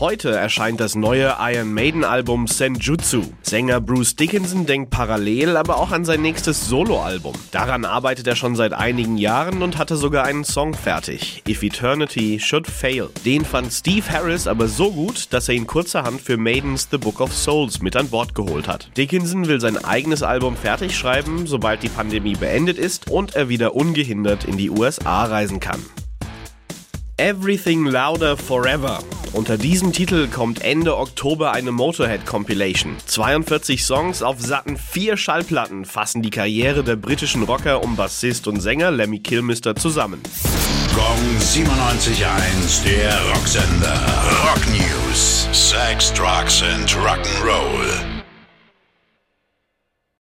Heute erscheint das neue Iron Maiden Album Senjutsu. Sänger Bruce Dickinson denkt parallel aber auch an sein nächstes Soloalbum. Daran arbeitet er schon seit einigen Jahren und hatte sogar einen Song fertig. If Eternity Should Fail. Den fand Steve Harris aber so gut, dass er ihn kurzerhand für Maidens The Book of Souls mit an Bord geholt hat. Dickinson will sein eigenes Album fertig schreiben, sobald die Pandemie beendet ist und er wieder ungehindert in die USA reisen kann. Everything Louder Forever. Unter diesem Titel kommt Ende Oktober eine Motorhead Compilation. 42 Songs auf satten vier Schallplatten fassen die Karriere der britischen Rocker um Bassist und Sänger Lemmy Kilmister zusammen. Gong 97.1, der Rocksender. Rock News. Sex, Drugs and Rock'n'Roll.